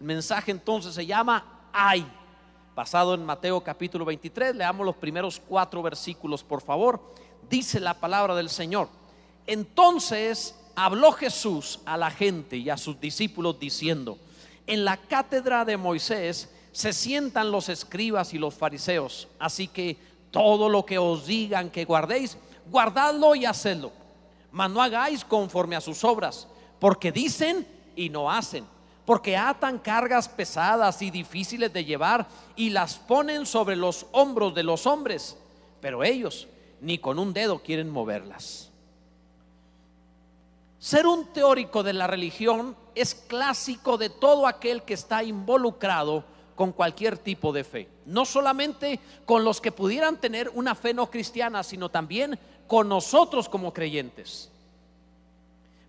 El mensaje entonces se llama Ay, basado en Mateo capítulo 23. Leamos los primeros cuatro versículos, por favor. Dice la palabra del Señor. Entonces habló Jesús a la gente y a sus discípulos diciendo, en la cátedra de Moisés se sientan los escribas y los fariseos, así que todo lo que os digan que guardéis, guardadlo y hacedlo, mas no hagáis conforme a sus obras, porque dicen y no hacen, porque atan cargas pesadas y difíciles de llevar y las ponen sobre los hombros de los hombres, pero ellos ni con un dedo quieren moverlas. Ser un teórico de la religión es clásico de todo aquel que está involucrado con cualquier tipo de fe. No solamente con los que pudieran tener una fe no cristiana, sino también con nosotros como creyentes.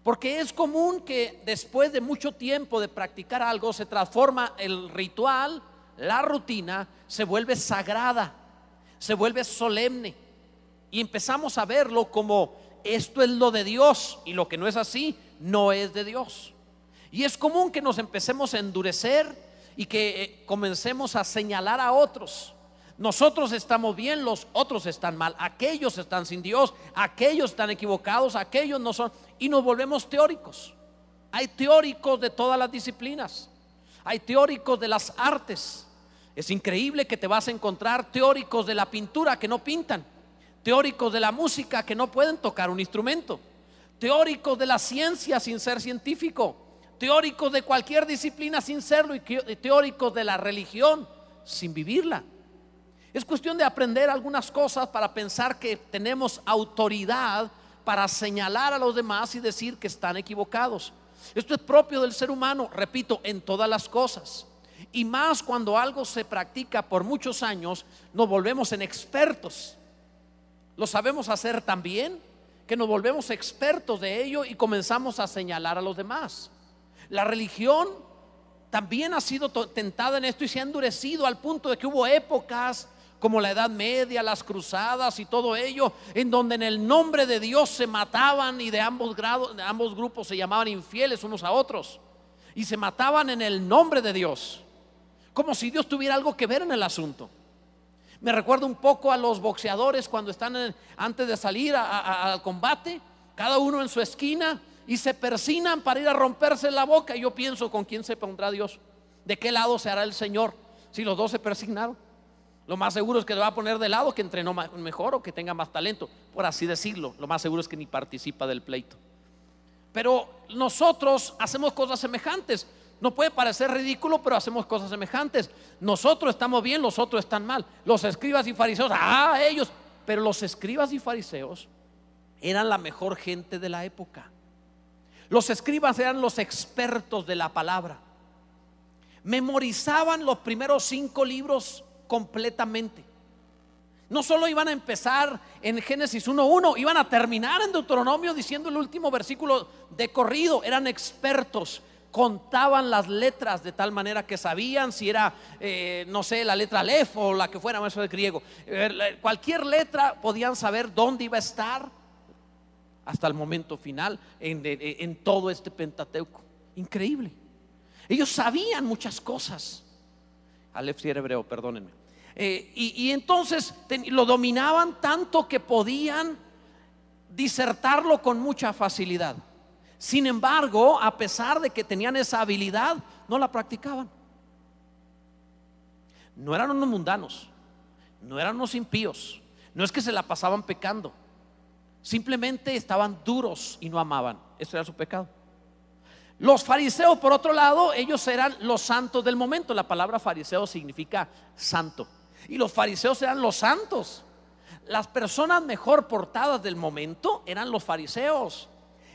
Porque es común que después de mucho tiempo de practicar algo se transforma el ritual, la rutina, se vuelve sagrada, se vuelve solemne. Y empezamos a verlo como esto es lo de Dios y lo que no es así no es de Dios. Y es común que nos empecemos a endurecer y que eh, comencemos a señalar a otros. Nosotros estamos bien, los otros están mal, aquellos están sin Dios, aquellos están equivocados, aquellos no son, y nos volvemos teóricos. Hay teóricos de todas las disciplinas, hay teóricos de las artes. Es increíble que te vas a encontrar teóricos de la pintura que no pintan teóricos de la música que no pueden tocar un instrumento, teóricos de la ciencia sin ser científico, teóricos de cualquier disciplina sin serlo y teóricos de la religión sin vivirla. Es cuestión de aprender algunas cosas para pensar que tenemos autoridad para señalar a los demás y decir que están equivocados. Esto es propio del ser humano, repito, en todas las cosas. Y más cuando algo se practica por muchos años, nos volvemos en expertos lo sabemos hacer tan bien que nos volvemos expertos de ello y comenzamos a señalar a los demás. La religión también ha sido tentada en esto y se ha endurecido al punto de que hubo épocas como la Edad Media, las cruzadas y todo ello, en donde en el nombre de Dios se mataban y de ambos grados, de ambos grupos se llamaban infieles unos a otros y se mataban en el nombre de Dios, como si Dios tuviera algo que ver en el asunto. Me recuerdo un poco a los boxeadores cuando están antes de salir al combate, cada uno en su esquina y se persinan para ir a romperse la boca. Yo pienso, ¿con quién se pondrá Dios? ¿De qué lado se hará el Señor? Si los dos se persignaron. Lo más seguro es que le va a poner de lado que entrenó mejor o que tenga más talento, por así decirlo. Lo más seguro es que ni participa del pleito. Pero nosotros hacemos cosas semejantes. No puede parecer ridículo, pero hacemos cosas semejantes. Nosotros estamos bien, los otros están mal. Los escribas y fariseos, ah, ellos. Pero los escribas y fariseos eran la mejor gente de la época. Los escribas eran los expertos de la palabra. Memorizaban los primeros cinco libros completamente. No solo iban a empezar en Génesis 1.1, iban a terminar en Deuteronomio diciendo el último versículo de corrido. Eran expertos contaban las letras de tal manera que sabían si era, eh, no sé, la letra Lef o la que fuera, eso de griego. Cualquier letra podían saber dónde iba a estar hasta el momento final en, todo este Pentateuco. Increíble. Ellos sabían muchas cosas. Alef si era hebreo, perdónenme. Eh, y, y, entonces lo dominaban tanto que podían disertarlo con mucha facilidad. Sin embargo, a pesar de que tenían esa habilidad, no la practicaban. No eran unos mundanos, no eran unos impíos, no es que se la pasaban pecando, simplemente estaban duros y no amaban. Eso era su pecado. Los fariseos, por otro lado, ellos eran los santos del momento. La palabra fariseo significa santo. Y los fariseos eran los santos. Las personas mejor portadas del momento eran los fariseos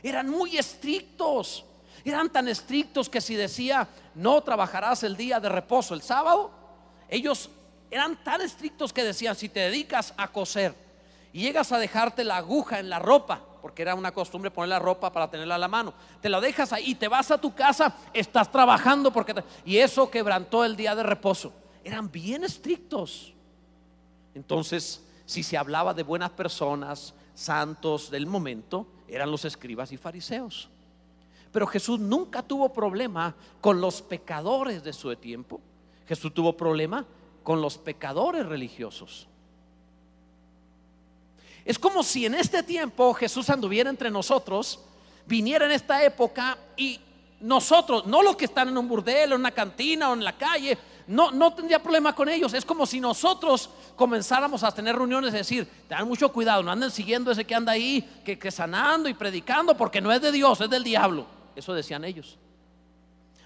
eran muy estrictos. Eran tan estrictos que si decía, no trabajarás el día de reposo, el sábado, ellos eran tan estrictos que decían, si te dedicas a coser y llegas a dejarte la aguja en la ropa, porque era una costumbre poner la ropa para tenerla a la mano, te la dejas ahí y te vas a tu casa, estás trabajando porque... Y eso quebrantó el día de reposo. Eran bien estrictos. Entonces, si se hablaba de buenas personas, santos del momento, eran los escribas y fariseos. pero Jesús nunca tuvo problema con los pecadores de su tiempo. Jesús tuvo problema con los pecadores religiosos. Es como si en este tiempo Jesús anduviera entre nosotros, viniera en esta época y nosotros, no los que están en un burdel, en una cantina o en la calle, no, no tendría problema con ellos. Es como si nosotros comenzáramos a tener reuniones y decir, tengan mucho cuidado, no anden siguiendo ese que anda ahí, que, que sanando y predicando, porque no es de Dios, es del diablo. Eso decían ellos.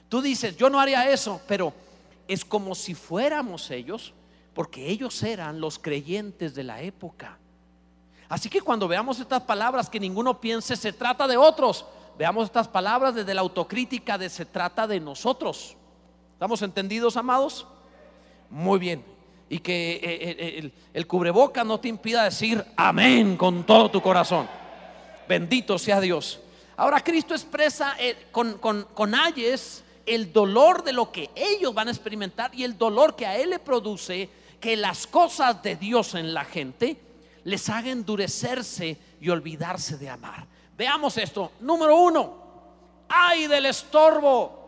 Tú dices, yo no haría eso, pero es como si fuéramos ellos, porque ellos eran los creyentes de la época. Así que cuando veamos estas palabras, que ninguno piense se trata de otros, veamos estas palabras desde la autocrítica de se trata de nosotros. ¿Estamos entendidos, amados? Muy bien. Y que eh, eh, el, el cubreboca no te impida decir amén con todo tu corazón. Bendito sea Dios. Ahora Cristo expresa eh, con, con, ayes el dolor de lo que ellos van a experimentar y el dolor que a Él le produce que las cosas de Dios en la gente les haga endurecerse y olvidarse de amar. Veamos esto. Número uno, ay del estorbo.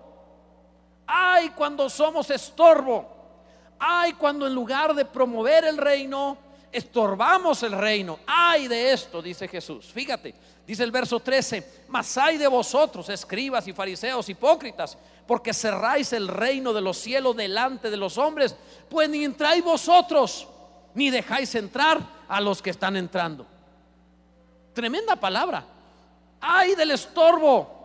Ay cuando somos estorbo. Ay cuando en lugar de promover el reino, estorbamos el reino. Ay de esto, dice Jesús. Fíjate, Dice el verso 13, mas hay de vosotros, escribas y fariseos hipócritas, porque cerráis el reino de los cielos delante de los hombres, pues ni entráis vosotros, ni dejáis entrar a los que están entrando. Tremenda palabra. Ay del estorbo.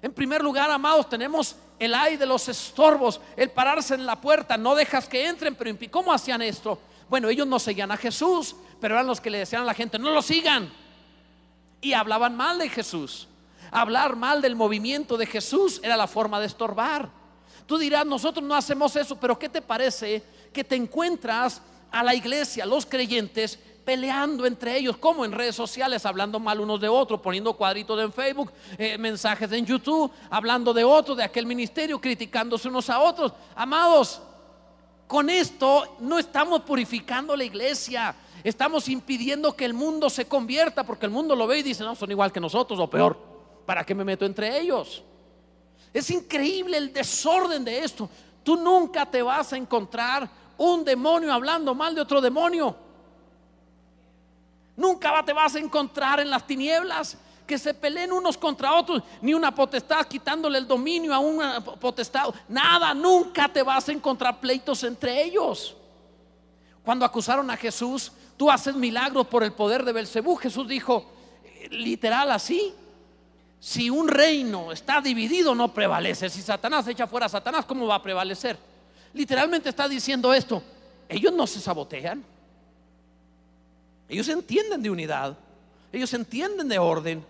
En primer lugar, amados, tenemos el ay de los estorbos, el pararse en la puerta, no dejas que entren, pero ¿cómo hacían esto? Bueno, ellos no seguían a Jesús, pero eran los que le decían a la gente, no lo sigan y hablaban mal de Jesús. Hablar mal del movimiento de Jesús era la forma de estorbar. Tú dirás, nosotros no hacemos eso, pero ¿qué te parece que te encuentras a la iglesia, los creyentes, peleando entre ellos, como en redes sociales, hablando mal unos de otros, poniendo cuadritos en Facebook, eh, mensajes en YouTube, hablando de otros, de aquel ministerio, criticándose unos a otros. Amados, con esto no estamos purificando la iglesia, Estamos impidiendo que el mundo se convierta porque el mundo lo ve y dice, no, son igual que nosotros o peor. ¿Para qué me meto entre ellos? Es increíble el desorden de esto. Tú nunca te vas a encontrar un demonio hablando mal de otro demonio. Nunca te vas a encontrar en las tinieblas que se peleen unos contra otros, ni una potestad quitándole el dominio a una potestad. Nada, nunca te vas a encontrar pleitos entre ellos. Cuando acusaron a Jesús, tú haces milagros por el poder de Belcebú. Jesús dijo, literal así, si un reino está dividido no prevalece. Si Satanás echa fuera a Satanás, ¿cómo va a prevalecer? Literalmente está diciendo esto. Ellos no se sabotean. Ellos entienden de unidad. Ellos entienden de orden.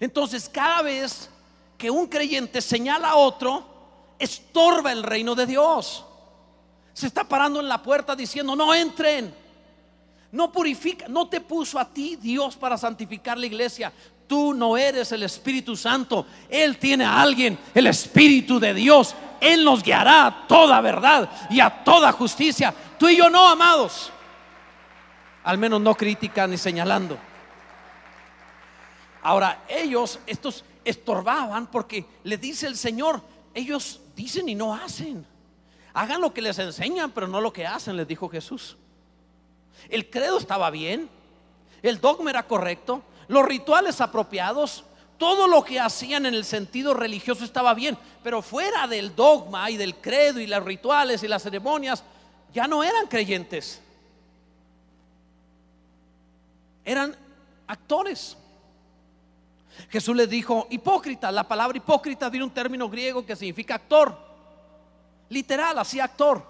Entonces, cada vez que un creyente señala a otro, estorba el reino de Dios. Se está parando en la puerta diciendo, no entren. No purifica, no te puso a ti Dios para santificar la iglesia. Tú no eres el Espíritu Santo. Él tiene a alguien, el Espíritu de Dios. Él nos guiará a toda verdad y a toda justicia. Tú y yo no, amados. Al menos no critican ni señalando. Ahora, ellos, estos estorbaban porque le dice el Señor, ellos dicen y no hacen. Hagan lo que les enseñan, pero no lo que hacen, les dijo Jesús. El credo estaba bien, el dogma era correcto, los rituales apropiados, todo lo que hacían en el sentido religioso estaba bien, pero fuera del dogma y del credo y los rituales y las ceremonias, ya no eran creyentes. Eran actores. Jesús les dijo hipócrita. La palabra hipócrita viene un término griego que significa actor. Literal, así actor.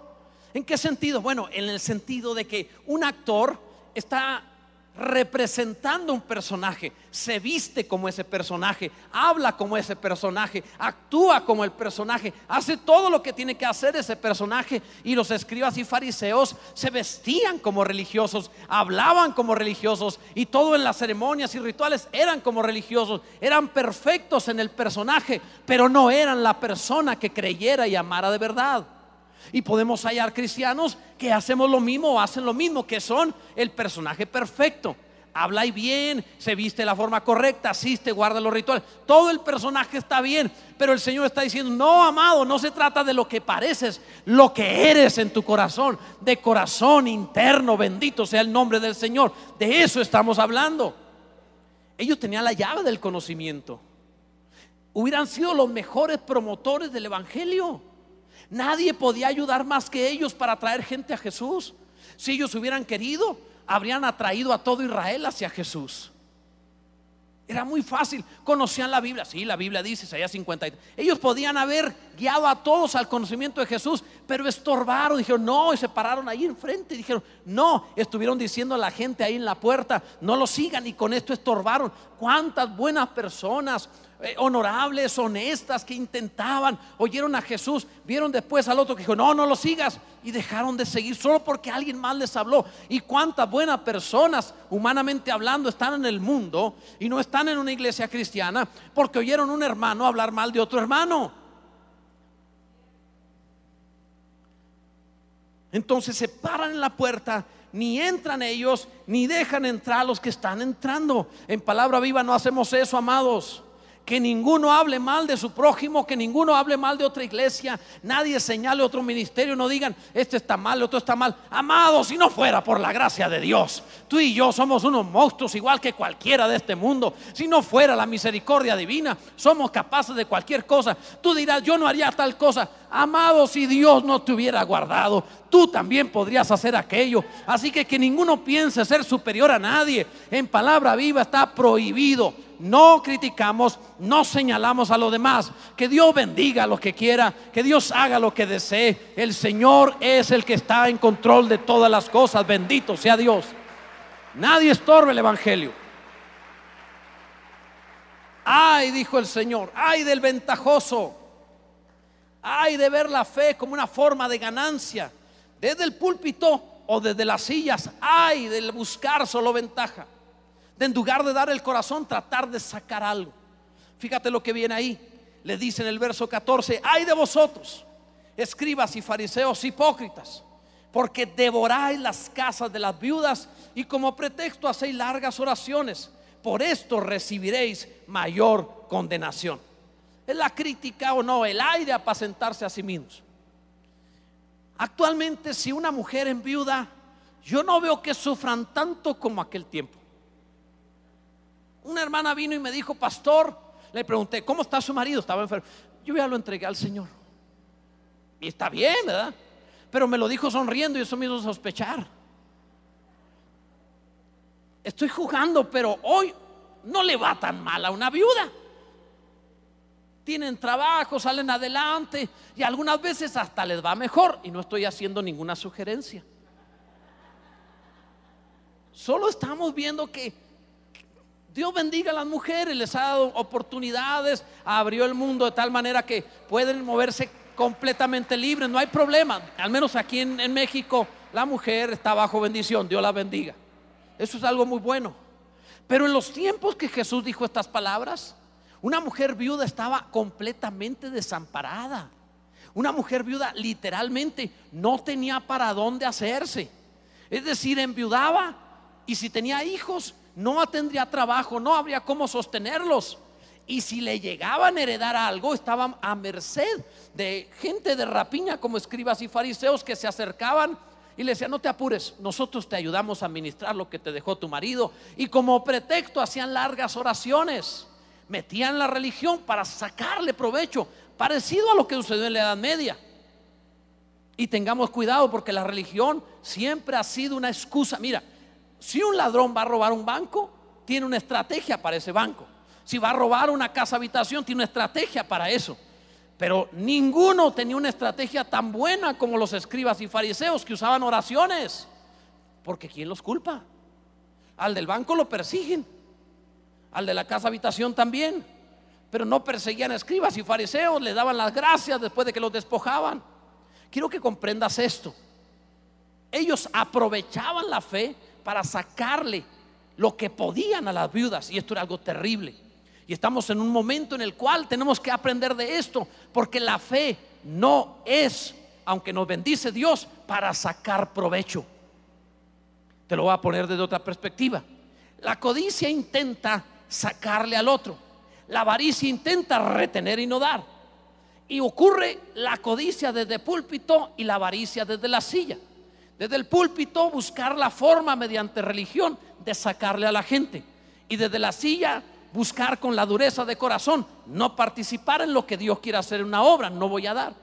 ¿En qué sentido? Bueno, en el sentido de que un actor está representando un personaje, se viste como ese personaje, habla como ese personaje, actúa como el personaje, hace todo lo que tiene que hacer ese personaje. Y los escribas y fariseos se vestían como religiosos, hablaban como religiosos y todo en las ceremonias y rituales eran como religiosos, eran perfectos en el personaje, pero no eran la persona que creyera y amara de verdad. Y podemos hallar cristianos que hacemos lo mismo o hacen lo mismo, que son el personaje perfecto. habla bien, se viste de la forma correcta, asiste, guarda los rituales. Todo el personaje está bien, pero el Señor está diciendo, no, amado, no se trata de lo que pareces, lo que eres en tu corazón, de corazón interno, bendito sea el nombre del Señor. De eso estamos hablando. Ellos tenían la llave del conocimiento. Hubieran sido los mejores promotores del Evangelio. Nadie podía ayudar más que ellos para traer gente a Jesús. Si ellos hubieran querido, habrían atraído a todo Israel hacia Jesús. Era muy fácil, conocían la Biblia, sí, la Biblia dice, Isaías 50. Ellos podían haber guiado a todos al conocimiento de Jesús, pero estorbaron, dijeron, no, y se pararon ahí enfrente, y dijeron, no, estuvieron diciendo a la gente ahí en la puerta, no lo sigan, y con esto estorbaron. ¿Cuántas buenas personas eh, honorables, honestas, que intentaban, oyeron a Jesús, vieron después al otro que dijo, no, no lo sigas, y dejaron de seguir solo porque alguien más les habló. Y cuántas buenas personas, humanamente hablando, están en el mundo y no están en una iglesia cristiana porque oyeron un hermano hablar mal de otro hermano. Entonces se paran en la puerta ni entran ellos, ni dejan entrar a los que están entrando. En palabra viva no hacemos eso, amados que ninguno hable mal de su prójimo, que ninguno hable mal de otra iglesia, nadie señale otro ministerio, no digan, este está mal, otro está mal. Amado, si no fuera por la gracia de Dios, tú y yo somos unos monstruos igual que cualquiera de este mundo. Si no fuera la misericordia divina, somos capaces de cualquier cosa. Tú dirás, yo no haría tal cosa. Amado, si Dios no te hubiera guardado, tú también podrías hacer aquello. Así que que ninguno piense ser superior a nadie. En palabra viva está prohibido no criticamos, no señalamos a los demás. Que Dios bendiga a los que quiera, que Dios haga lo que desee. El Señor es el que está en control de todas las cosas. Bendito sea Dios. Nadie estorbe el Evangelio. Ay, dijo el Señor, ay del ventajoso. Ay de ver la fe como una forma de ganancia. Desde el púlpito o desde las sillas. Ay del buscar solo ventaja en lugar de dar el corazón, tratar de sacar algo. Fíjate lo que viene ahí. Le dice en el verso 14, ay de vosotros, escribas y fariseos hipócritas, porque devoráis las casas de las viudas y como pretexto hacéis largas oraciones. Por esto recibiréis mayor condenación. Es la crítica o no, el aire apacentarse a sí mismos. Actualmente, si una mujer en viuda, yo no veo que sufran tanto como aquel tiempo. Una hermana vino y me dijo, pastor, le pregunté, ¿cómo está su marido? Estaba enfermo. Yo ya lo entregué al Señor. Y está bien, ¿verdad? Pero me lo dijo sonriendo y eso me hizo sospechar. Estoy jugando, pero hoy no le va tan mal a una viuda. Tienen trabajo, salen adelante y algunas veces hasta les va mejor. Y no estoy haciendo ninguna sugerencia. Solo estamos viendo que Dios bendiga a las mujeres, les ha dado oportunidades, abrió el mundo de tal manera que pueden moverse completamente libres, no hay problema. Al menos aquí en, México la mujer está bajo bendición, Dios la bendiga. Eso es algo muy bueno. Pero en los tiempos que Jesús dijo estas palabras, una mujer viuda estaba completamente desamparada. Una mujer viuda literalmente no tenía para dónde hacerse. Es decir, enviudaba y si tenía hijos, no tendría trabajo, no habría cómo sostenerlos. Y si le llegaban a heredar algo, estaban a merced de gente de rapiña como escribas y fariseos que se acercaban y le decían, no te apures, nosotros te ayudamos a administrar lo que te dejó tu marido. Y como pretexto hacían largas oraciones, metían la religión para sacarle provecho, parecido a lo que sucedió en la Edad Media. Y tengamos cuidado porque la religión siempre ha sido una excusa. Mira, si un ladrón va a robar un banco, tiene una estrategia para ese banco. Si va a robar una casa habitación, tiene una estrategia para eso. Pero ninguno tenía una estrategia tan buena como los escribas y fariseos que usaban oraciones. Porque ¿quién los culpa? Al del banco lo persiguen. Al de la casa habitación también. Pero no perseguían escribas y fariseos, le daban las gracias después de que los despojaban. Quiero que comprendas esto. Ellos aprovechaban la fe para sacarle lo que podían a las viudas. Y esto era algo terrible. Y estamos en un momento en el cual tenemos que aprender de esto, porque la fe no es, aunque nos bendice Dios, para sacar provecho. Te lo voy a poner desde otra perspectiva. La codicia intenta sacarle al otro. La avaricia intenta retener y no dar. Y ocurre la codicia desde el púlpito y la avaricia desde la silla. Desde el púlpito buscar la forma mediante religión de sacarle a la gente. Y desde la silla buscar con la dureza de corazón no participar en lo que Dios quiere hacer en una obra, no voy a dar.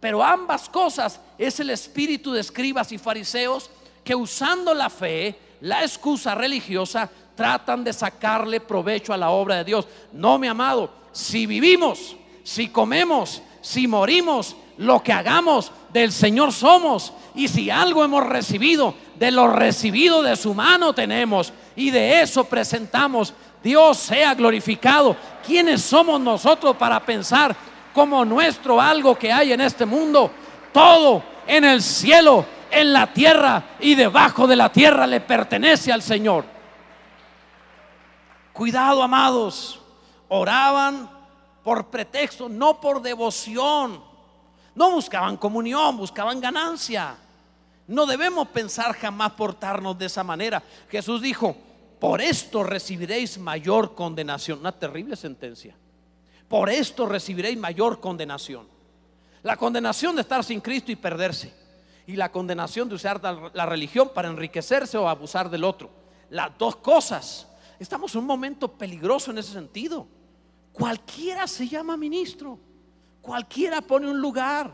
Pero ambas cosas es el espíritu de escribas y fariseos que usando la fe, la excusa religiosa, tratan de sacarle provecho a la obra de Dios. No, mi amado, si vivimos, si comemos, si morimos, lo que hagamos del Señor somos. Y si algo hemos recibido, de lo recibido de su mano tenemos. Y de eso presentamos. Dios sea glorificado. ¿Quiénes somos nosotros para pensar como nuestro algo que hay en este mundo? Todo en el cielo, en la tierra y debajo de la tierra le pertenece al Señor. Cuidado, amados. Oraban por pretexto, no por devoción. No buscaban comunión, buscaban ganancia. No debemos pensar jamás portarnos de esa manera. Jesús dijo, por esto recibiréis mayor condenación. Una terrible sentencia. Por esto recibiréis mayor condenación. La condenación de estar sin Cristo y perderse. Y la condenación de usar la religión para enriquecerse o abusar del otro. Las dos cosas Estamos en un momento peligroso en ese sentido. Cualquiera se llama ministro. Cualquiera pone un lugar.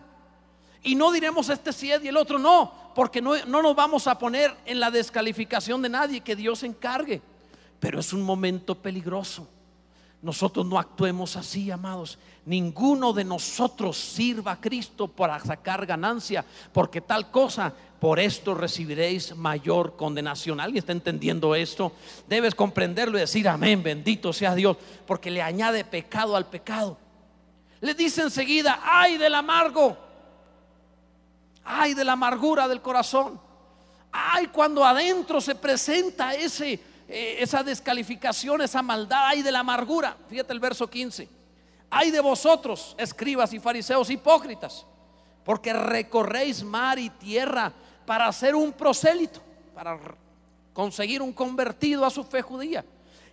Y no diremos este sí y el otro no, porque no, no nos vamos a poner en la descalificación de nadie, que Dios encargue. Pero es un momento peligroso. Nosotros no actuemos así, amados. Ninguno de nosotros sirva a Cristo para sacar ganancia, porque tal cosa, por esto recibiréis mayor condenación. ¿Alguien está entendiendo esto? Debes comprenderlo y decir amén, bendito sea Dios, porque le añade pecado al pecado. Le dice enseguida, ay del amargo, ay de la amargura del corazón, ay cuando adentro se presenta ese eh, esa descalificación, esa maldad, hay de la amargura. Fíjate el verso 15. Hay de vosotros, escribas y fariseos hipócritas, porque recorréis mar y tierra para hacer un prosélito, para conseguir un convertido a su fe judía.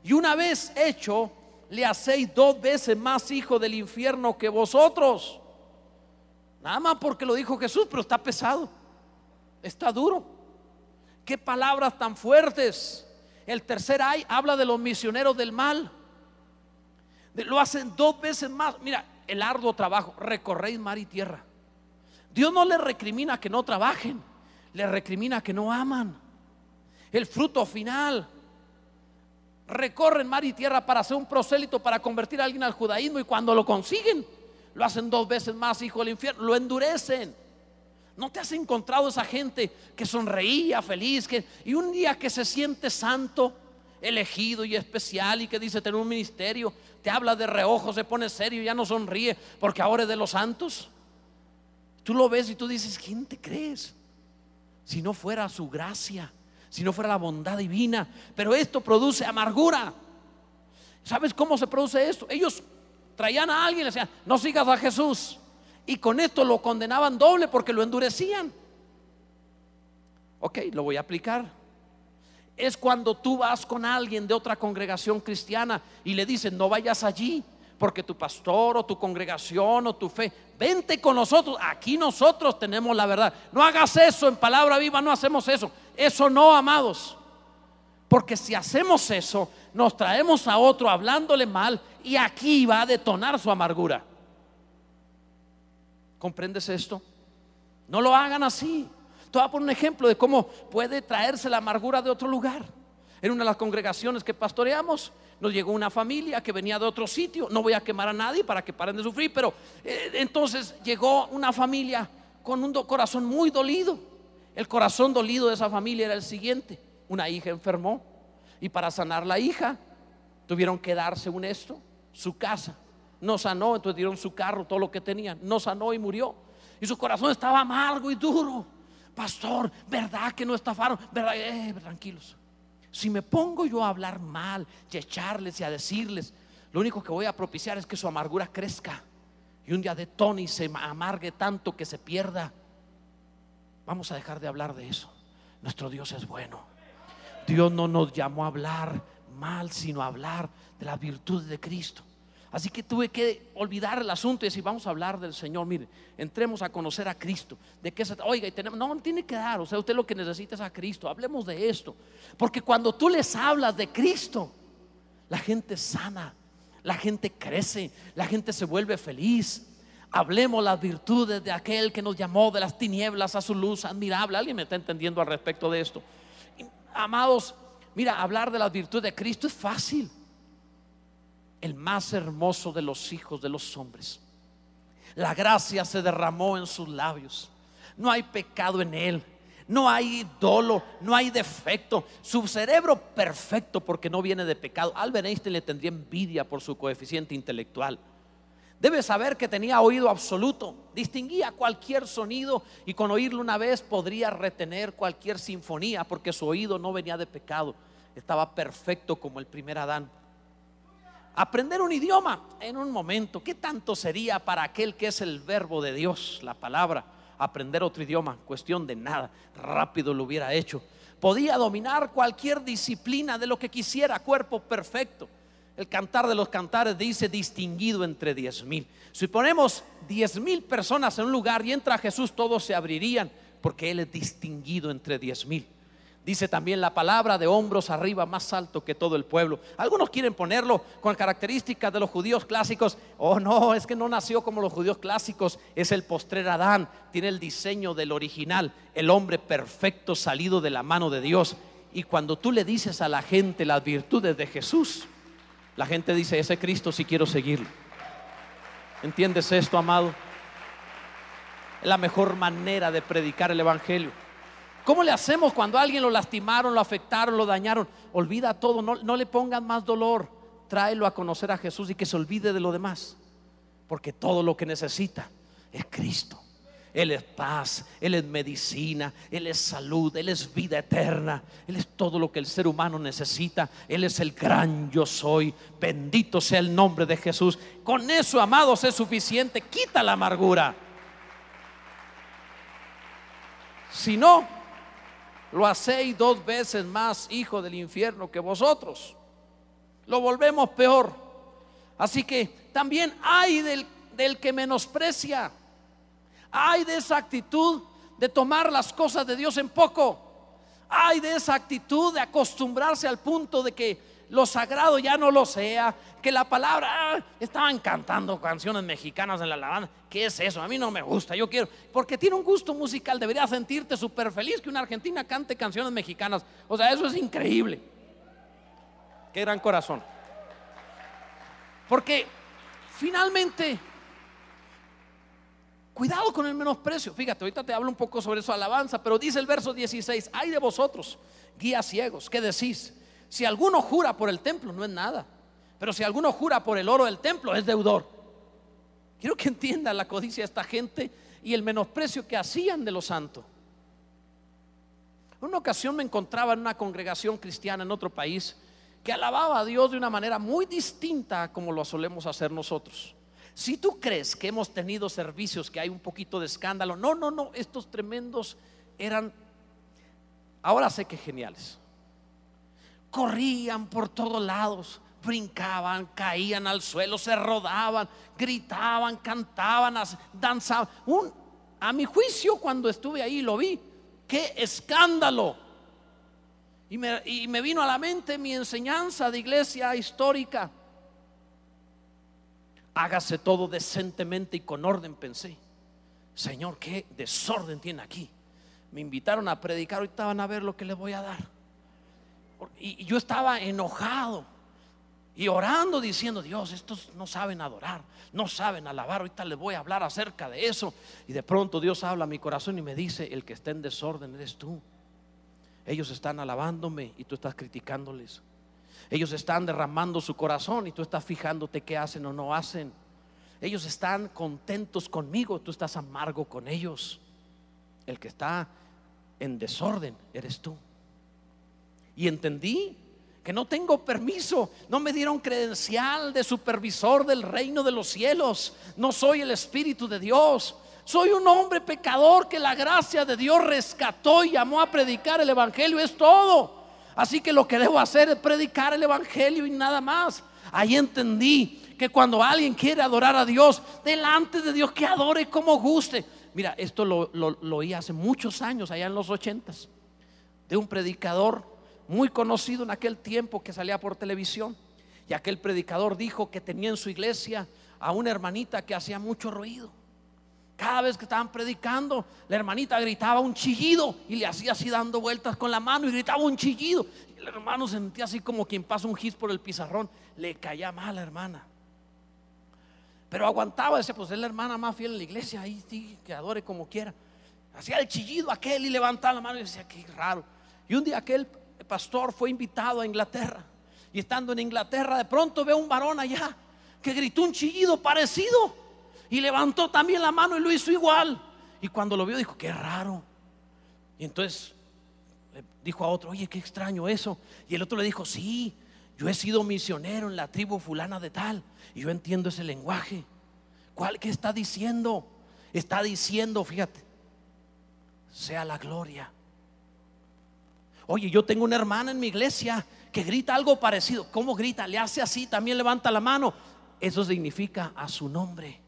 Y una vez hecho, le hacéis dos veces más hijo del infierno que vosotros. Nada más porque lo dijo Jesús, pero está pesado, está duro. Qué palabras tan fuertes. El tercer ay habla de los misioneros del mal. Lo hacen dos veces más. Mira, el arduo trabajo, recorréis mar y tierra. Dios no le recrimina que no trabajen, le recrimina que no aman. El fruto final. Recorren mar y tierra para hacer un prosélito, para convertir a alguien al judaísmo y cuando lo consiguen, lo hacen dos veces más, hijo del infierno, lo endurecen. ¿No te has encontrado esa gente que sonreía, feliz, que, y un día que se siente santo, elegido y especial y que dice tener un ministerio, te habla de reojo, se pone serio, ya no sonríe porque ahora es de los santos? Tú lo ves y tú dices, ¿quién te crees? Si no fuera su gracia, si no fuera la bondad divina, pero esto produce amargura. ¿Sabes cómo se produce esto? Ellos traían a alguien y le decían, no sigas a Jesús y con esto lo condenaban doble porque lo endurecían. Ok, lo voy a aplicar. Es cuando tú vas con alguien de otra congregación cristiana y le dicen, no vayas allí, porque tu pastor o tu congregación o tu fe, vente con nosotros, aquí nosotros tenemos la verdad. No hagas eso, en palabra viva no hacemos eso. Eso no, amados. Porque si hacemos eso, nos traemos a otro hablándole mal y aquí va a detonar su amargura. ¿Comprendes esto? No lo hagan así. Te voy a poner un ejemplo de cómo puede traerse la amargura de otro lugar. En una de las congregaciones que pastoreamos, nos llegó una familia que venía de otro sitio. No voy a quemar a nadie para que paren de sufrir, pero eh, entonces llegó una familia con un corazón muy dolido. El corazón dolido de esa familia era el siguiente. Una hija enfermó y para sanar la hija tuvieron que darse un esto, su casa no sanó, entonces dieron su carro, todo lo que tenía, no sanó y murió. Y su corazón estaba amargo y duro. Pastor, ¿verdad que no estafaron? ¿Verdad? Eh, tranquilos. Si me pongo yo a hablar mal y a echarles y a decirles, lo único que voy a propiciar es que su amargura crezca y un día de Tony se amargue tanto que se pierda. Vamos a dejar de hablar de eso. Nuestro Dios es bueno. Dios no nos llamó a hablar mal, sino hablar de las virtudes de Cristo. Así que tuve que olvidar el asunto y decir, vamos a hablar del Señor. Mire, entremos a conocer a Cristo. ¿De qué se Oiga, y tenemos, no, tiene que dar. O sea, usted lo que necesita es a Cristo. Hablemos de esto. Porque cuando tú les hablas de Cristo, la gente sana, la gente crece, la gente se vuelve feliz. Hablemos las virtudes de aquel que nos llamó de las tinieblas a su luz admirable. ¿Alguien me está entendiendo al respecto de esto? Amados, mira, hablar de las virtudes de Cristo es fácil el más hermoso de los hijos de los hombres. La gracia se derramó en sus labios. No hay pecado en él. No hay dolo, no hay defecto. Su cerebro perfecto porque no viene de pecado. Albert Einstein le tendría envidia por su coeficiente intelectual. Debe saber que tenía oído absoluto, distinguía cualquier sonido y con oírlo una vez podría retener cualquier sinfonía porque su oído no venía de pecado, estaba perfecto como el primer Adán. Aprender un idioma en un momento, ¿qué tanto sería para aquel que es el verbo de Dios, la palabra? Aprender otro idioma, cuestión de nada, rápido lo hubiera hecho. Podía dominar cualquier disciplina de lo que quisiera, cuerpo perfecto. El cantar de los cantares dice distinguido entre diez mil. Si ponemos diez mil personas en un lugar y entra Jesús, todos se abrirían porque Él es distinguido entre diez mil. Dice también la palabra de hombros arriba, más alto que todo el pueblo. Algunos quieren ponerlo con características de los judíos clásicos. Oh, no, es que no nació como los judíos clásicos. Es el postrer Adán. Tiene el diseño del original. El hombre perfecto salido de la mano de Dios. Y cuando tú le dices a la gente las virtudes de Jesús, la gente dice, ese Cristo si quiero seguirlo. ¿Entiendes esto, amado? Es la mejor manera de predicar el Evangelio. ¿Cómo le hacemos cuando a alguien lo lastimaron, lo afectaron, lo dañaron? Olvida todo, no, no le pongan más dolor. Tráelo a conocer a Jesús y que se olvide de lo demás. Porque todo lo que necesita es Cristo. Él es paz, Él es medicina, Él es salud, Él es vida eterna, Él es todo lo que el ser humano necesita, Él es el gran yo soy, bendito sea el nombre de Jesús. Con eso, amados, es suficiente, quita la amargura. Si no, lo hacéis dos veces más hijo del infierno que vosotros. Lo volvemos peor. Así que también hay del, del que menosprecia. Hay de esa actitud de tomar las cosas de Dios en poco. Hay de esa actitud de acostumbrarse al punto de que lo sagrado ya no lo sea, que la palabra, ah, estaban cantando canciones mexicanas en la alabanza, ¿qué es eso? A mí no me gusta, yo quiero, porque tiene un gusto musical, debería sentirte súper feliz que una argentina cante canciones mexicanas, o sea, eso es increíble. Qué gran corazón. Porque finalmente, cuidado con el menosprecio, fíjate, ahorita te hablo un poco sobre su alabanza, pero dice el verso 16, hay de vosotros, guías ciegos, ¿qué decís? Si alguno jura por el templo, no es nada. Pero si alguno jura por el oro del templo, es deudor. Quiero que entienda la codicia de esta gente y el menosprecio que hacían de lo santo. En una ocasión me encontraba en una congregación cristiana en otro país que alababa a Dios de una manera muy distinta como lo solemos hacer nosotros. Si tú crees que hemos tenido servicios que hay un poquito de escándalo, no, no, no, estos tremendos eran, ahora sé que geniales corrían por todos lados, brincaban, caían al suelo, se rodaban, gritaban, cantaban, danzaban. Un, a mi juicio, cuando estuve ahí lo vi, qué escándalo. Y me, vino a la mente mi enseñanza de iglesia histórica. Hágase todo decentemente y con orden, pensé. Señor, qué desorden tiene aquí. Me invitaron a predicar, ahorita van a ver lo que les voy a dar. Y yo estaba enojado y orando diciendo, Dios, estos no saben adorar, no saben alabar, ahorita les voy a hablar acerca de eso. Y de pronto Dios habla a mi corazón y me dice, el que está en desorden eres tú. Ellos están alabándome y tú estás criticándoles. Ellos están derramando su corazón y tú estás fijándote qué hacen o no hacen. Ellos están contentos conmigo, tú estás amargo con ellos. El que está en desorden eres tú. Y entendí que no tengo permiso, no me dieron credencial de supervisor del reino de los cielos, no soy el Espíritu de Dios. Soy un hombre pecador que la gracia de Dios rescató y llamó a predicar el Evangelio, es todo. Así que lo que debo hacer es predicar el Evangelio y nada más. Ahí entendí que cuando alguien quiere adorar a Dios, delante de Dios, que adore como guste. Mira, esto lo, oí hace muchos años, allá en los ochentas, de un predicador muy conocido en aquel tiempo que salía por televisión. Y aquel predicador dijo que tenía en su iglesia a una hermanita que hacía mucho ruido. Cada vez que estaban predicando, la hermanita gritaba un chillido y le hacía así dando vueltas con la mano y gritaba un chillido. Y el hermano sentía así como quien pasa un gis por el pizarrón. Le caía mal a la hermana. Pero aguantaba, decía, pues es la hermana más fiel en la iglesia, ahí sí, que adore como quiera. Hacía el chillido aquel y levantaba la mano y decía, qué raro. Y un día aquel pastor fue invitado a Inglaterra. Y estando en Inglaterra, de pronto ve un varón allá que gritó un chillido parecido. Y levantó también la mano y lo hizo igual. Y cuando lo vio dijo, qué raro. Y entonces dijo a otro, oye, qué extraño eso. Y el otro le dijo, sí, yo he sido misionero en la tribu fulana de tal y yo entiendo ese lenguaje. ¿Cuál que está diciendo? Está diciendo, fíjate, sea la gloria. Oye, yo tengo una hermana en mi iglesia que grita algo parecido. ¿Cómo grita? Le hace así, también levanta la mano. Eso significa a su nombre.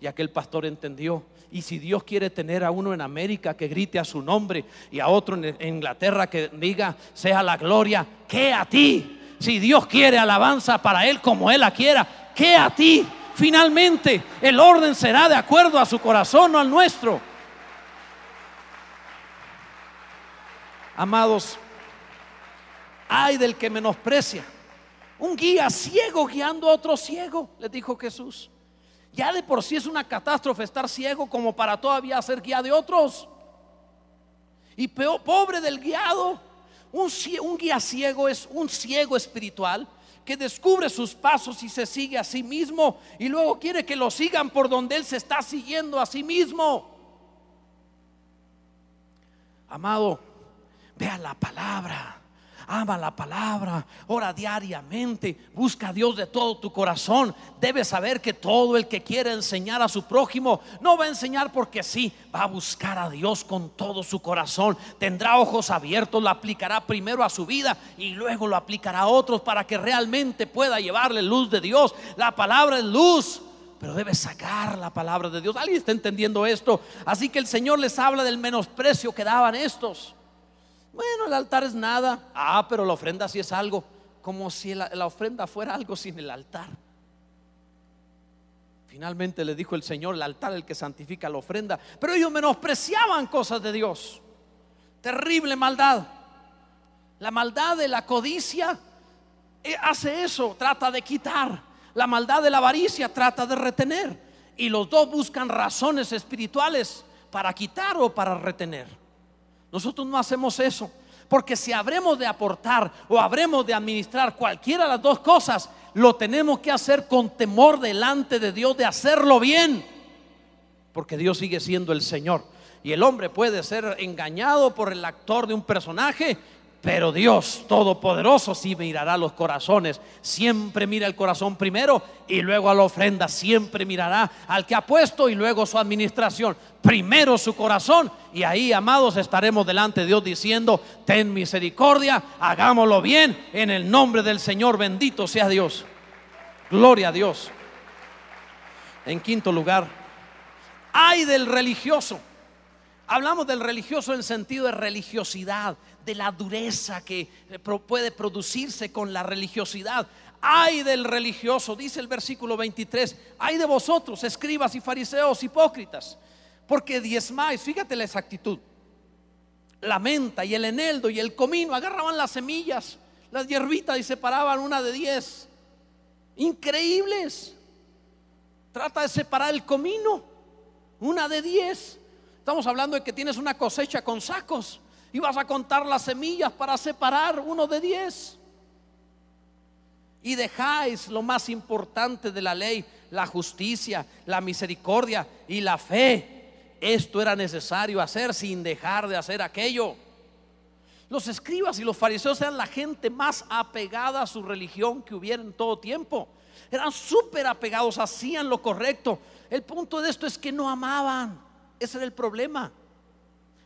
Y aquel pastor entendió. Y si Dios quiere tener a uno en América que grite a su nombre y a otro en Inglaterra que diga, sea la gloria, que a ti. Si Dios quiere alabanza para Él como Él la quiera, que a ti. Finalmente el orden será de acuerdo a su corazón, no al nuestro. Amados, hay del que menosprecia. Un guía ciego guiando a otro ciego, le dijo Jesús. Ya de por sí es una catástrofe estar ciego como para todavía ser guía de otros. Y peor, pobre del guiado. Un, un guía ciego es un ciego espiritual que descubre sus pasos y se sigue a sí mismo y luego quiere que lo sigan por donde él se está siguiendo a sí mismo. Amado, vea la palabra ama la palabra, ora diariamente, busca a Dios de todo tu corazón. Debes saber que todo el que quiere enseñar a su prójimo no va a enseñar porque sí, va a buscar a Dios con todo su corazón. Tendrá ojos abiertos, lo aplicará primero a su vida y luego lo aplicará a otros para que realmente pueda llevarle luz de Dios. La palabra es luz pero debes sacar la palabra de Dios. ¿Alguien está entendiendo esto? Así que el Señor les habla del menosprecio que daban estos. Bueno, el altar es nada. Ah, pero la ofrenda sí es algo. Como si la, ofrenda fuera algo sin el altar. Finalmente le dijo el Señor, el altar el que santifica la ofrenda. Pero ellos menospreciaban cosas de Dios. Terrible maldad. La maldad de la codicia eh, hace eso, trata de quitar. La maldad de la avaricia trata de retener. Y los dos buscan razones espirituales para quitar o para retener. Nosotros no hacemos eso. Porque si habremos de aportar o habremos de administrar cualquiera de las dos cosas, lo tenemos que hacer con temor delante de Dios de hacerlo bien. Porque Dios sigue siendo el Señor. Y el hombre puede ser engañado por el actor de un personaje pero Dios Todopoderoso sí mirará los corazones. Siempre mira el corazón primero y luego a la ofrenda. Siempre mirará al que ha puesto y luego su administración. Primero su corazón. Y ahí, amados, estaremos delante de Dios diciendo, ten misericordia, hagámoslo bien. En el nombre del Señor, bendito sea Dios. Gloria a Dios. En quinto lugar, hay del religioso. Hablamos del religioso en sentido de religiosidad, de la dureza que eh, puede producirse con la religiosidad. Ay del religioso, dice el versículo 23, ay de vosotros, escribas y fariseos hipócritas, porque diezmáis, fíjate la exactitud, la menta y el eneldo y el comino agarraban las semillas, las hierbitas y separaban una de diez. Increíbles. Trata de separar el comino, una de diez. Estamos hablando de que tienes una cosecha con sacos y vas a contar las semillas para separar uno de diez. Y dejáis lo más importante de la ley, la justicia, la misericordia y la fe. Esto era necesario hacer sin dejar de hacer aquello. Los escribas y los fariseos eran la gente más apegada a su religión que hubiera en todo tiempo. Eran súper apegados, hacían lo correcto. El punto de esto es que no amaban. Ese era el problema.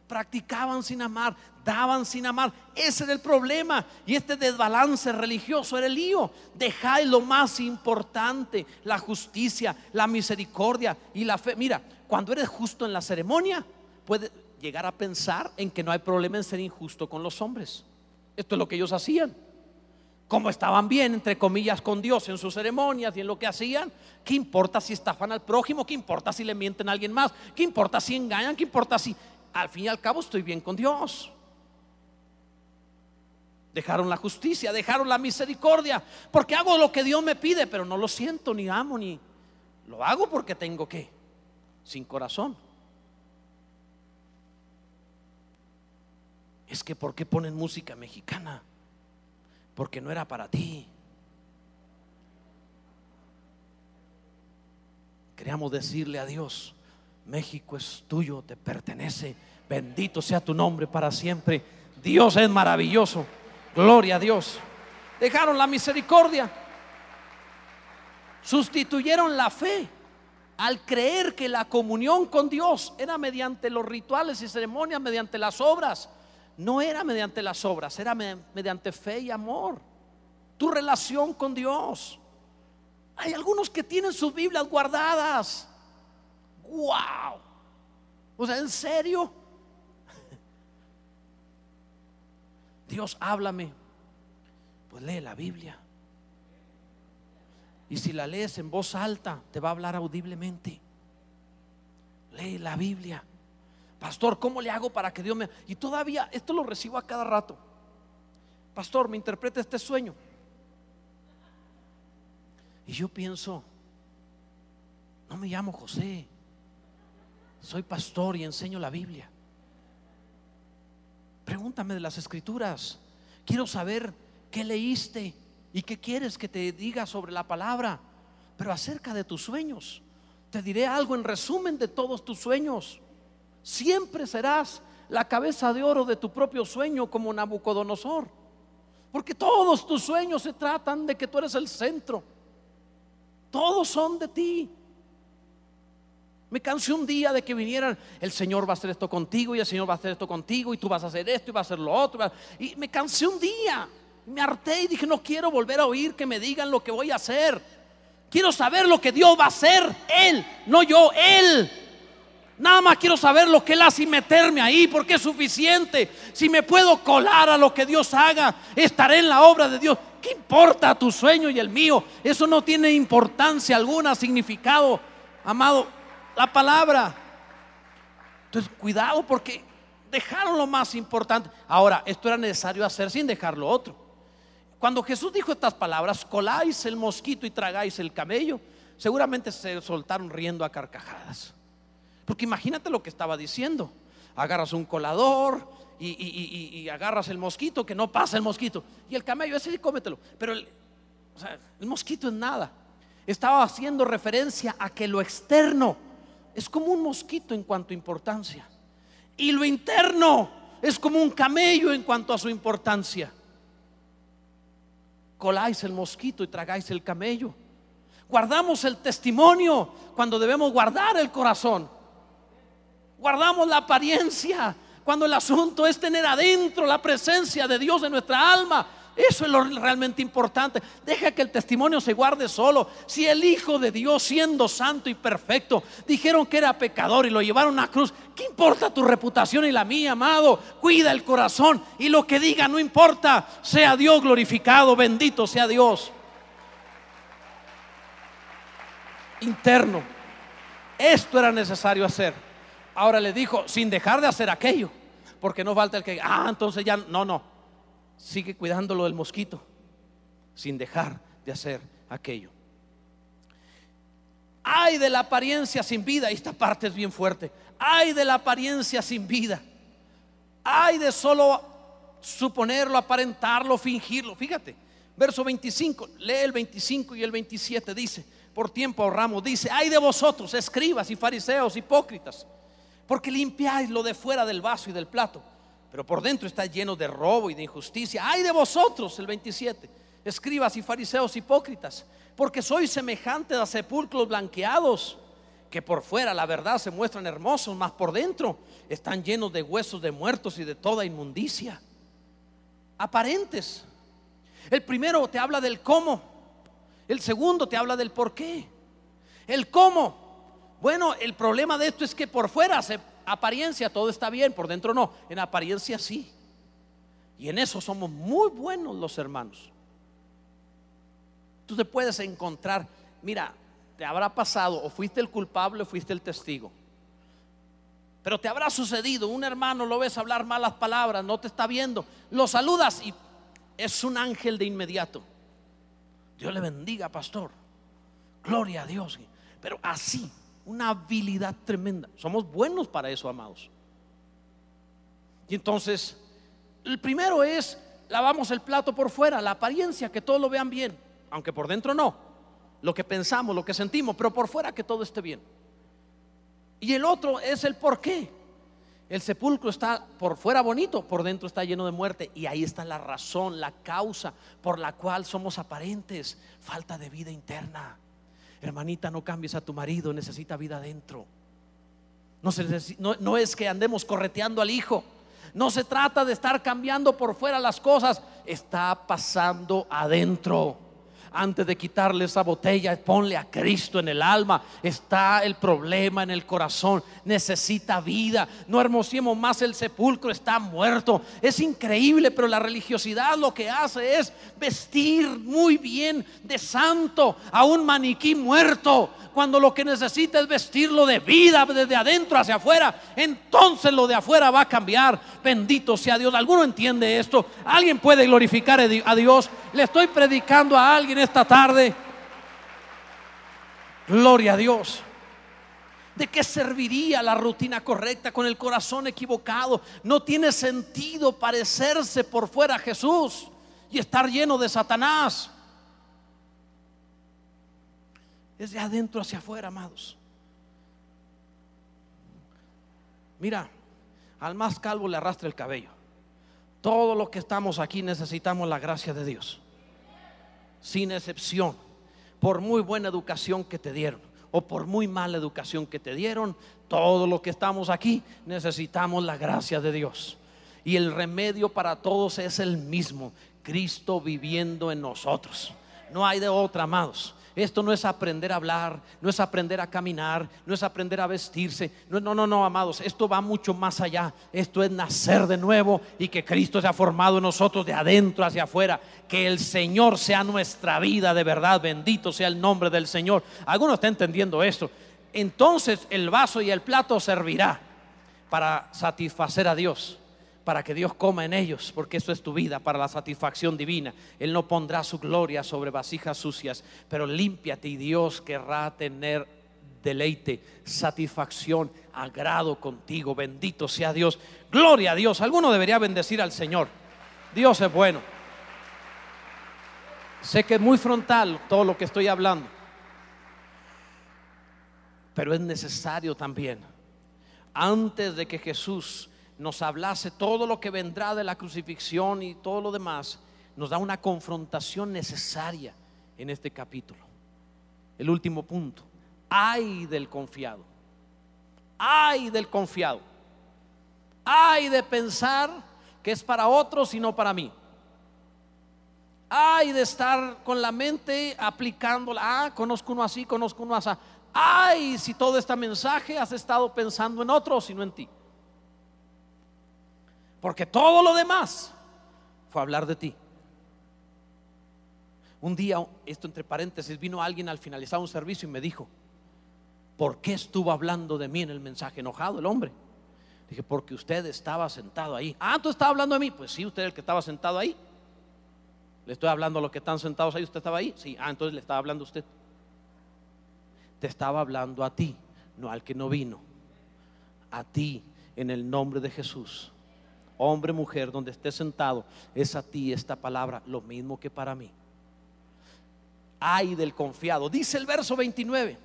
Practicaban sin amar, daban sin amar. Ese era el problema. Y este desbalance religioso era el lío. Dejáis lo más importante, la justicia, la misericordia y la fe. Mira, cuando eres justo en la ceremonia, puedes llegar a pensar en que no hay problema en ser injusto con los hombres. Esto es lo que ellos hacían. Como estaban bien, entre comillas, con Dios en sus ceremonias y en lo que hacían, ¿qué importa si estafan al prójimo? ¿Qué importa si le mienten a alguien más? ¿Qué importa si engañan? ¿Qué importa si al fin y al cabo estoy bien con Dios. Dejaron la justicia, dejaron la misericordia, porque hago lo que Dios me pide, pero no lo siento, ni amo, ni lo hago porque tengo que, sin corazón. Es que ¿por qué ponen música mexicana? Porque no era para ti. Queríamos decirle a Dios, México es tuyo, te pertenece. Bendito sea tu nombre para siempre. Dios es maravilloso. Gloria a Dios. Dejaron la misericordia. Sustituyeron la fe al creer que la comunión con Dios era mediante los rituales y ceremonias, mediante las obras. No era mediante las obras, era mediante fe y amor. Tu relación con Dios. Hay algunos que tienen sus Biblias guardadas wow. O sea, ¿en serio? Dios, háblame. Pues lee la Biblia. Y si la lees en voz alta, te va a hablar audiblemente. Lee la Biblia. Pastor, ¿cómo le hago para que Dios me... Y todavía, esto lo recibo a cada rato. Pastor, me interpreta este sueño. Y yo pienso, no me llamo José soy pastor y enseño la Biblia. Pregúntame de las escrituras. Quiero saber qué leíste y qué quieres que te diga sobre la palabra. Pero acerca de tus sueños, te diré algo en resumen de todos tus sueños. Siempre serás la cabeza de oro de tu propio sueño como Nabucodonosor. Porque todos tus sueños se tratan de que tú eres el centro. Todos son de ti. Me cansé un día de que vinieran, el Señor va a hacer esto contigo y el Señor va a hacer esto contigo y tú vas a hacer esto y vas a hacer lo otro. Y me cansé un día, me harté y dije, no quiero volver a oír que me digan lo que voy a hacer. Quiero saber lo que Dios va a hacer, Él, no yo, Él. Nada más quiero saber lo que Él hace y meterme ahí porque es suficiente. Si me puedo colar a lo que Dios haga, estaré en la obra de Dios. ¿Qué importa tu sueño y el mío? Eso no tiene importancia alguna, significado. Amado, la palabra. Entonces, cuidado porque dejaron lo más importante. Ahora, esto era necesario hacer sin dejar lo otro. Cuando Jesús dijo estas palabras, coláis el mosquito y tragáis el camello, seguramente se soltaron riendo a carcajadas. Porque imagínate lo que estaba diciendo. Agarras un colador y, agarras el mosquito, que no pasa el mosquito. Y el camello, ese sí cómetelo. Pero el, el mosquito es nada. Estaba haciendo referencia a que lo externo es como un mosquito en cuanto a importancia. Y lo interno es como un camello en cuanto a su importancia. Coláis el mosquito y tragáis el camello. Guardamos el testimonio cuando debemos guardar el corazón. Guardamos la apariencia cuando el asunto es tener adentro la presencia de Dios en nuestra alma eso es lo realmente importante. Deja que el testimonio se guarde solo. Si el Hijo de Dios, siendo santo y perfecto, dijeron que era pecador y lo llevaron a cruz, ¿qué importa tu reputación y la mía, amado? Cuida el corazón y lo que diga no importa. Sea Dios glorificado, bendito sea Dios. Interno. Esto era necesario hacer. Ahora le dijo, sin dejar de hacer aquello, porque no falta el que, ah, entonces ya, no, no sigue cuidándolo del mosquito sin dejar de hacer aquello. Hay de la apariencia sin vida, esta parte es bien fuerte. Hay de la apariencia sin vida. Hay de solo suponerlo, aparentarlo, fingirlo. Fíjate, verso 25, lee el 25 y el 27, dice, por tiempo ahorramos, dice, hay de vosotros, escribas y fariseos, hipócritas, porque limpiáis lo de fuera del vaso y del plato pero por dentro está lleno de robo y de injusticia. Ay de vosotros, el 27, escribas y fariseos hipócritas, porque sois semejantes a sepulcros blanqueados, que por fuera la verdad se muestran hermosos, más por dentro están llenos de huesos de muertos y de toda inmundicia. Aparentes. El primero te habla del cómo, el segundo te habla del por qué. El cómo. Bueno, el problema de esto es que por fuera se apariencia todo está bien, por dentro no. En apariencia sí. Y en eso somos muy buenos los hermanos. Tú te puedes encontrar, mira, te habrá pasado o fuiste el culpable o fuiste el testigo. Pero te habrá sucedido, un hermano lo ves hablar malas palabras, no te está viendo, lo saludas y es un ángel de inmediato. Dios le bendiga, pastor. Gloria a Dios. Pero así, una habilidad tremenda. Somos buenos para eso, amados. Y entonces, el primero es, lavamos el plato por fuera, la apariencia, que todos lo vean bien, aunque por dentro no. Lo que pensamos, lo que sentimos, pero por fuera que todo esté bien. Y el otro es el por qué. El sepulcro está por fuera bonito, por dentro está lleno de muerte. Y ahí está la razón, la causa por la cual somos aparentes. Falta de vida interna. Hermanita, no cambies a tu marido, necesita vida adentro. No, no, es que andemos correteando al hijo. No se trata de estar cambiando por fuera las cosas. Está pasando adentro antes de quitarle esa botella, ponle a Cristo en el alma. Está el problema en el corazón, necesita vida. No hermosemos más el sepulcro, está muerto. Es increíble, pero la religiosidad lo que hace es vestir muy bien de santo a un maniquí muerto. Cuando lo que necesita es vestirlo de vida desde adentro hacia afuera, entonces lo de afuera va a cambiar. Bendito sea Dios. ¿Alguno entiende esto? ¿Alguien puede glorificar a Dios? Le estoy predicando a alguien esta tarde. Gloria a Dios. ¿De qué serviría la rutina correcta con el corazón equivocado? No tiene sentido parecerse por fuera a Jesús y estar lleno de Satanás. Es de adentro hacia afuera, amados. Mira, al más calvo le arrastra el cabello. Todos los que estamos aquí necesitamos la gracia de Dios. Sin excepción. Por muy buena educación que te dieron o por muy mala educación que te dieron, todos los que estamos aquí necesitamos la gracia de Dios. Y el remedio para todos es el mismo, Cristo viviendo en nosotros. No hay de otra, amados. Esto no es aprender a hablar, no es aprender a caminar, no es aprender a vestirse. No, no, no, no, amados. Esto va mucho más allá. Esto es nacer de nuevo y que Cristo se ha formado en nosotros de adentro hacia afuera. Que el Señor sea nuestra vida de verdad. Bendito sea el nombre del Señor. ¿Alguno está entendiendo esto? Entonces el vaso y el plato servirá para satisfacer a Dios para que Dios coma en ellos, porque eso es tu vida para la satisfacción divina. Él no pondrá su gloria sobre vasijas sucias, pero límpiate y Dios querrá tener deleite, satisfacción, agrado contigo. Bendito sea Dios. Gloria a Dios. Alguno debería bendecir al Señor. Dios es bueno. Sé que es muy frontal todo lo que estoy hablando, pero es necesario también. Antes de que Jesús nos hablase todo lo que vendrá de la crucifixión y todo lo demás, nos da una confrontación necesaria en este capítulo. El último punto, ay del confiado, ay del confiado, ay de pensar que es para otros y no para mí. Ay de estar con la mente aplicándola. Ah, conozco uno así, conozco uno así. Ay, si todo este mensaje has estado pensando en otros y no en ti. Porque todo lo demás fue hablar de ti. Un día, esto entre paréntesis, vino alguien al finalizar un servicio y me dijo, ¿por qué estuvo hablando de mí en el mensaje? Enojado el hombre. Dije, porque usted estaba sentado ahí. Ah, tú estabas hablando de mí. Pues sí, usted el que estaba sentado ahí. Le estoy hablando a los que están sentados ahí. ¿Usted estaba ahí? Sí. Ah, entonces le estaba hablando a usted. Te estaba hablando a ti, no al que no vino. A ti, en el nombre de Jesús hombre, mujer, donde esté sentado, es a ti esta palabra, lo mismo que para mí. Ay del confiado. Dice el verso 29.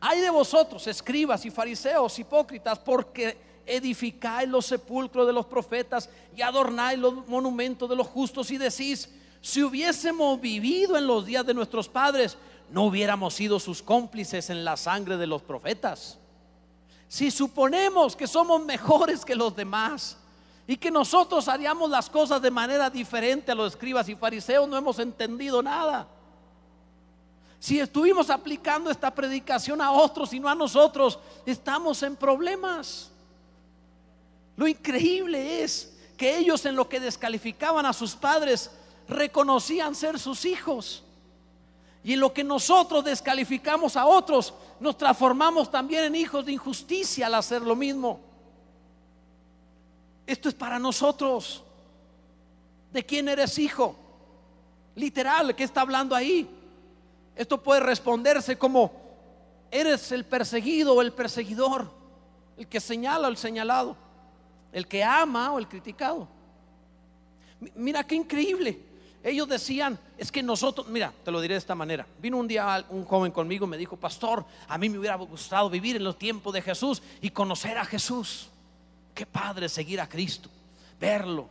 Ay de vosotros, escribas y fariseos, hipócritas, porque edificáis los sepulcros de los profetas y adornáis los monumentos de los justos y decís, si hubiésemos vivido en los días de nuestros padres, no hubiéramos sido sus cómplices en la sangre de los profetas. Si suponemos que somos mejores que los demás y que nosotros haríamos las cosas de manera diferente a los escribas y fariseos, no hemos entendido nada. Si estuvimos aplicando esta predicación a otros y no a nosotros, estamos en problemas. Lo increíble es que ellos en lo que descalificaban a sus padres reconocían ser sus hijos. Y en lo que nosotros descalificamos a otros, nos transformamos también en hijos de injusticia al hacer lo mismo. Esto es para nosotros. ¿De quién eres hijo? Literal, ¿qué está hablando ahí? Esto puede responderse como, eres el perseguido o el perseguidor, el que señala o el señalado el que ama o el criticado. Mira qué increíble. Ellos decían, es que nosotros, mira, te lo diré de esta manera. Vino un día un joven conmigo y me dijo, pastor, a mí me hubiera gustado vivir en los tiempos de Jesús y conocer a Jesús. Qué padre seguir a Cristo, verlo.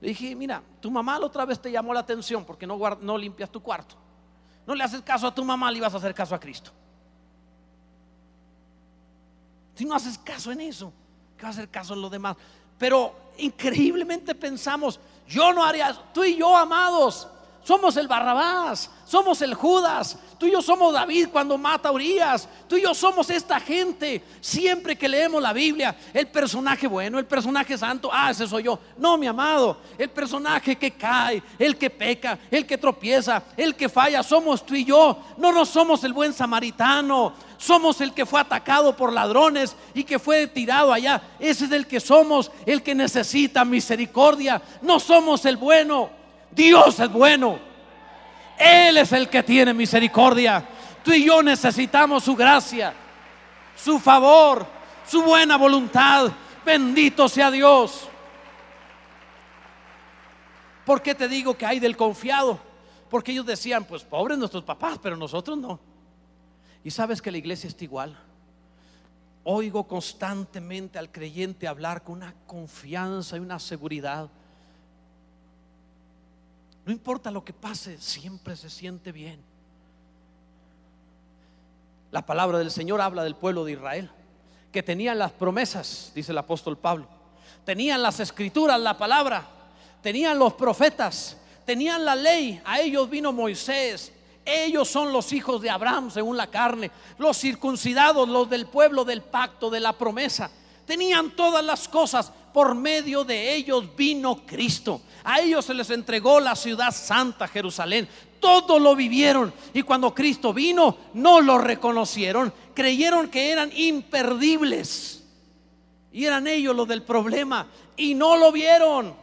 Le dije, mira, tu mamá la otra vez te llamó la atención porque no, no limpias tu cuarto. No le haces caso a tu mamá, le ibas a hacer caso a Cristo. Si no haces caso en eso, ¿qué va a hacer caso en lo demás? Pero increíblemente pensamos, yo no haría, tú y yo, amados, somos el Barrabás, somos el Judas, tú y yo somos David cuando mata a Urias, tú y yo somos esta gente. Siempre que leemos la Biblia, el personaje bueno, el personaje santo, ah, ese soy yo. No, mi amado, el personaje que cae, el que peca, el que tropieza, el que falla, somos tú y yo. No, no somos el buen samaritano, somos el que fue atacado por ladrones y que fue tirado allá. Ese es el que somos, el que necesita misericordia. No somos el bueno, Dios es bueno. Él es el que tiene misericordia. Tú y yo necesitamos su gracia, su favor, su buena voluntad. Bendito sea Dios. ¿Por qué te digo que hay del confiado? Porque ellos decían, pues pobres nuestros papás, pero nosotros no. Y sabes que la iglesia está igual. Oigo constantemente al creyente hablar con una confianza y una seguridad. No importa lo que pase, siempre se siente bien. La palabra del Señor habla del pueblo de Israel, que tenían las promesas, dice el apóstol Pablo. Tenían las escrituras, la palabra, tenían los profetas, tenían la ley. A ellos vino Moisés, ellos son los hijos de Abraham según la carne, los circuncidados, los del pueblo del pacto, de la promesa. Tenían todas las cosas, por medio de ellos vino Cristo. A ellos se les entregó la ciudad santa, Jerusalén. Todo lo vivieron. Y cuando Cristo vino, no lo reconocieron. Creyeron que eran imperdibles. Y eran ellos los del problema. Y no lo vieron.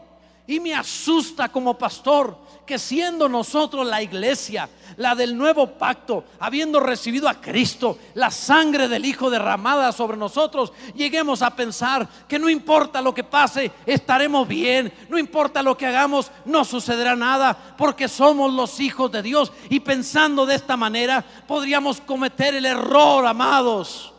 Y me asusta como pastor que siendo nosotros la iglesia, la del nuevo pacto, habiendo recibido a Cristo, la sangre del Hijo derramada sobre nosotros, lleguemos a pensar que no importa lo que pase, estaremos bien, no importa lo que hagamos, no sucederá nada, porque somos los hijos de Dios. Y pensando de esta manera, podríamos cometer el error, amados,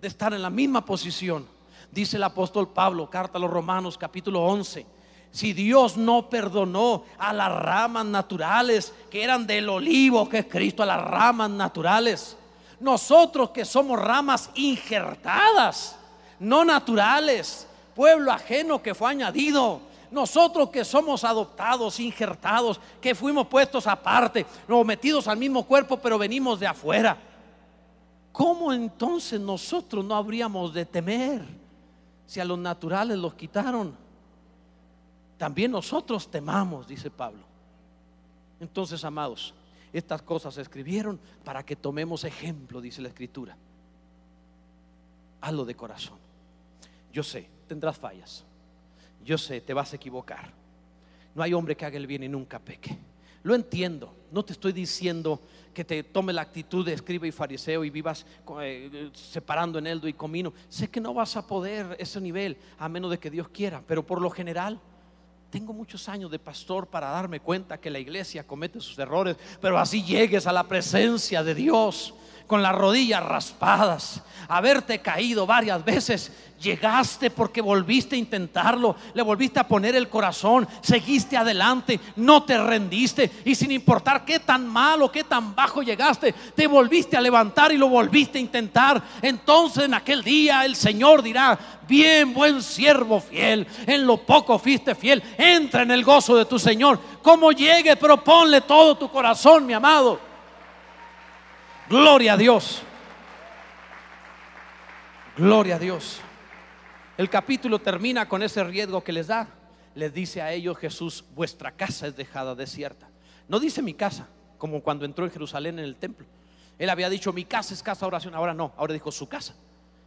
de estar en la misma posición. Dice el apóstol Pablo, carta a los Romanos capítulo 11 si Dios no perdonó a las ramas naturales que eran del olivo que es Cristo, a las ramas naturales, nosotros que somos ramas injertadas, no naturales, pueblo ajeno que fue añadido, nosotros que somos adoptados, injertados, que fuimos puestos aparte, no metidos al mismo cuerpo, pero venimos de afuera. ¿Cómo entonces nosotros no habríamos de temer si a los naturales los quitaron? También nosotros temamos, dice Pablo. Entonces, amados, estas cosas se escribieron para que tomemos ejemplo, dice la escritura. Hazlo de corazón. Yo sé, tendrás fallas. Yo sé, te vas a equivocar. No hay hombre que haga el bien y nunca peque. Lo entiendo. No te estoy diciendo que te tome la actitud de escriba y fariseo y vivas eh, separando en eldo y comino. Sé que no vas a poder ese nivel a menos de que Dios quiera, pero por lo general tengo muchos años de pastor para darme cuenta que la iglesia comete sus errores, pero así llegues a la presencia de Dios con las rodillas raspadas, haberte caído varias veces, llegaste porque volviste a intentarlo, le volviste a poner el corazón, seguiste adelante, no te rendiste y sin importar qué tan malo, qué tan bajo llegaste, te volviste a levantar y lo volviste a intentar. Entonces en aquel día el Señor dirá, bien buen siervo fiel, en lo poco fuiste fiel, entra en el gozo de tu Señor. Como llegue, proponle todo tu corazón, mi amado. Gloria a Dios. Gloria a Dios. El capítulo termina con ese riesgo que les da. Les dice a ellos Jesús, vuestra casa es dejada desierta. No dice mi casa, como cuando entró en Jerusalén en el templo. Él había dicho, mi casa es casa de oración. Ahora no, ahora dijo, su casa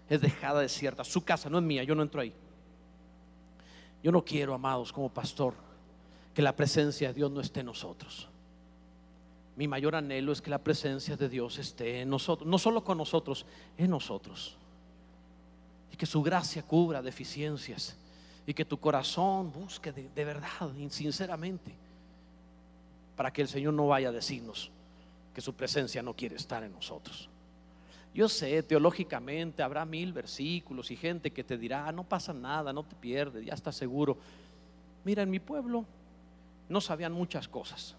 es dejada desierta. Su casa no es mía, yo no entro ahí. Yo no quiero, amados, como pastor, que la presencia de Dios no esté en nosotros. Mi mayor anhelo es que la presencia de Dios esté en nosotros, no solo con nosotros, en nosotros y que su gracia cubra deficiencias y que tu corazón busque de, verdad y sinceramente para que el Señor no vaya a decirnos que su presencia no quiere estar en nosotros. Yo sé, teológicamente habrá mil versículos y gente que te dirá, ah, no pasa nada, no te pierdes, ya estás seguro. Mira, en mi pueblo no sabían muchas cosas.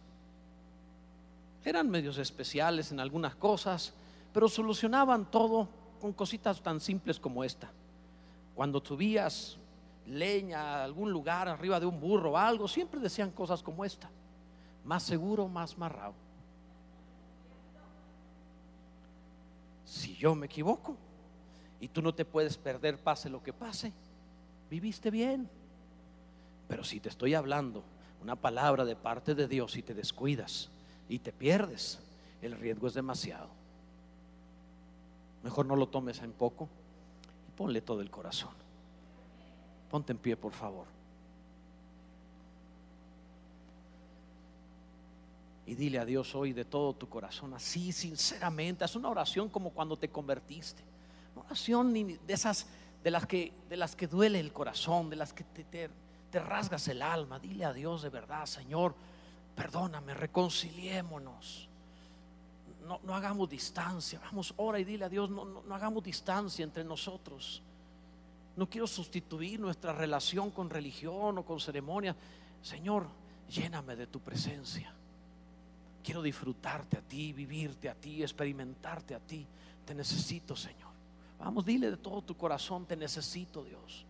Eran medios especiales en algunas cosas, pero solucionaban todo con cositas tan simples como esta. Cuando subías leña a algún lugar arriba de un burro o algo, siempre decían cosas como esta. Más seguro, más marrado. Si yo me equivoco y tú no te puedes perder pase lo que pase, viviste bien. Pero si te estoy hablando una palabra de parte de Dios y te descuidas y te pierdes, el riesgo es demasiado. Mejor no lo tomes en poco ponle todo el corazón. Ponte en pie, por favor. Y dile a Dios hoy de todo tu corazón, así sinceramente. Haz una oración como cuando te convertiste. Una oración de esas de las que, de las que duele el corazón, de las que te, te rasgas el alma. Dile a Dios de verdad, Señor, perdóname, reconciliémonos no, hagamos distancia. Vamos, ora y dile a Dios, no, no, hagamos distancia entre nosotros. No quiero sustituir nuestra relación con religión o con ceremonia. Señor, lléname de tu presencia. Quiero disfrutarte a ti, vivirte a ti, experimentarte a ti. Te necesito, Señor. Vamos, dile de todo tu corazón, te necesito, Dios.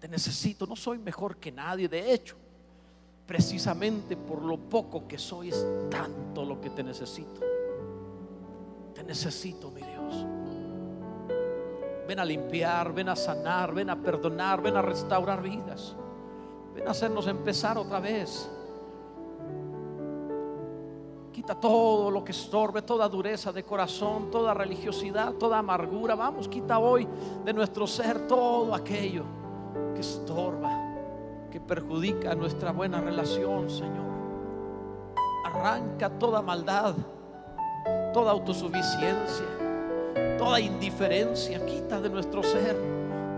Te necesito, no soy mejor que nadie. De hecho, precisamente por lo poco que soy es tanto lo que te necesito. Te necesito, mi Dios. Ven a limpiar, ven a sanar, ven a perdonar, ven a restaurar vidas. Ven a hacernos empezar otra vez. Quita todo lo que estorbe, toda dureza de corazón, toda religiosidad, toda amargura. Vamos, quita hoy de nuestro ser todo aquello que estorba que perjudica nuestra buena relación, Señor. Arranca toda maldad, toda autosuficiencia, toda indiferencia, quita de nuestro ser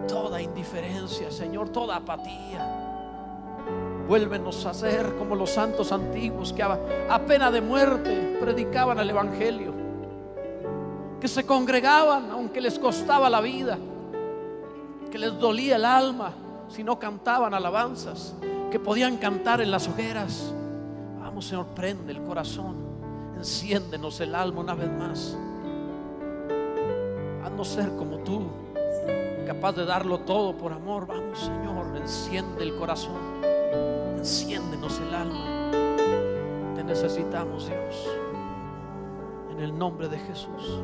toda indiferencia, Señor, toda apatía. Vuélvenos a ser como los santos antiguos que a pena de muerte predicaban el Evangelio, que se congregaban aunque les costaba la vida, que les dolía el alma si no cantaban alabanzas, que podían cantar en las hogueras. Vamos, Señor, prende el corazón, enciéndenos el alma una vez más. Haznos ser como tú, capaz de darlo todo por amor. Vamos, Señor, enciende el corazón, enciéndenos el alma. Te necesitamos, Dios, en el nombre de Jesús.